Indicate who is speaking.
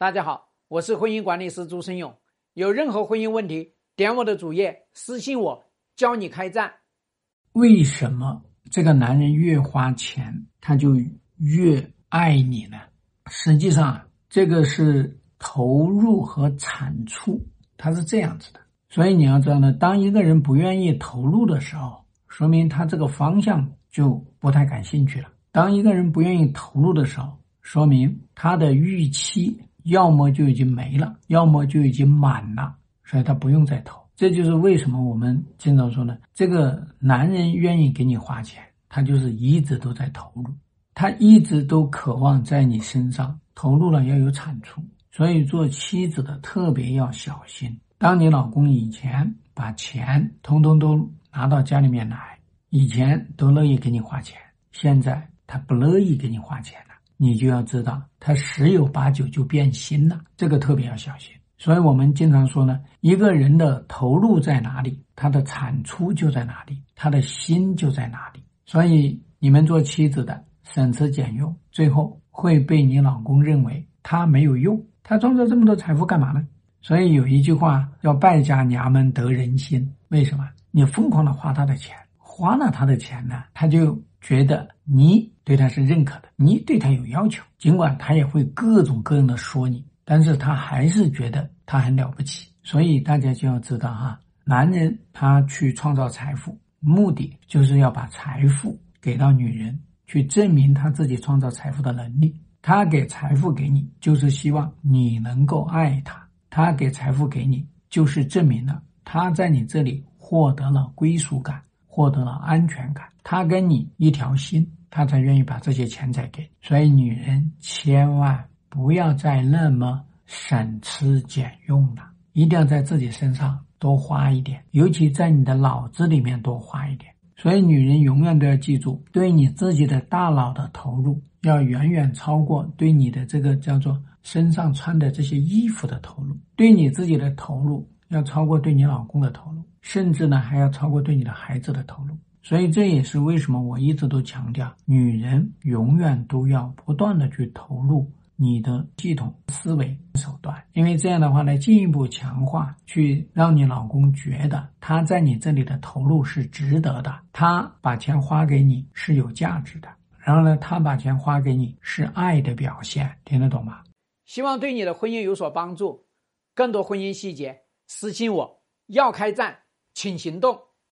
Speaker 1: 大家好，我是婚姻管理师朱生勇。有任何婚姻问题，点我的主页私信我，教你开战。
Speaker 2: 为什么这个男人越花钱，他就越爱你呢？实际上，这个是投入和产出，它是这样子的。所以你要知道呢，当一个人不愿意投入的时候，说明他这个方向就不太感兴趣了。当一个人不愿意投入的时候，说明他的预期。要么就已经没了，要么就已经满了，所以他不用再投。这就是为什么我们经常说呢，这个男人愿意给你花钱，他就是一直都在投入，他一直都渴望在你身上投入了要有产出。所以做妻子的特别要小心，当你老公以前把钱通通都拿到家里面来，以前都乐意给你花钱，现在他不乐意给你花钱。你就要知道，他十有八九就变心了，这个特别要小心。所以我们经常说呢，一个人的投入在哪里，他的产出就在哪里，他的心就在哪里。所以你们做妻子的省吃俭用，最后会被你老公认为他没有用，他创造这么多财富干嘛呢？所以有一句话叫“败家娘们得人心”，为什么？你疯狂的花他的钱，花了他的钱呢，他就。觉得你对他是认可的，你对他有要求，尽管他也会各种各样的说你，但是他还是觉得他很了不起。所以大家就要知道哈，男人他去创造财富，目的就是要把财富给到女人，去证明他自己创造财富的能力。他给财富给你，就是希望你能够爱他；他给财富给你，就是证明了他在你这里获得了归属感。获得了安全感，他跟你一条心，他才愿意把这些钱财给你。所以，女人千万不要再那么省吃俭用了，一定要在自己身上多花一点，尤其在你的脑子里面多花一点。所以，女人永远都要记住，对你自己的大脑的投入，要远远超过对你的这个叫做身上穿的这些衣服的投入，对你自己的投入。要超过对你老公的投入，甚至呢还要超过对你的孩子的投入。所以这也是为什么我一直都强调，女人永远都要不断的去投入你的系统思维手段，因为这样的话呢，进一步强化，去让你老公觉得他在你这里的投入是值得的，他把钱花给你是有价值的，然后呢，他把钱花给你是爱的表现，听得懂吗？
Speaker 1: 希望对你的婚姻有所帮助，更多婚姻细节。私信我，要开战，请行动。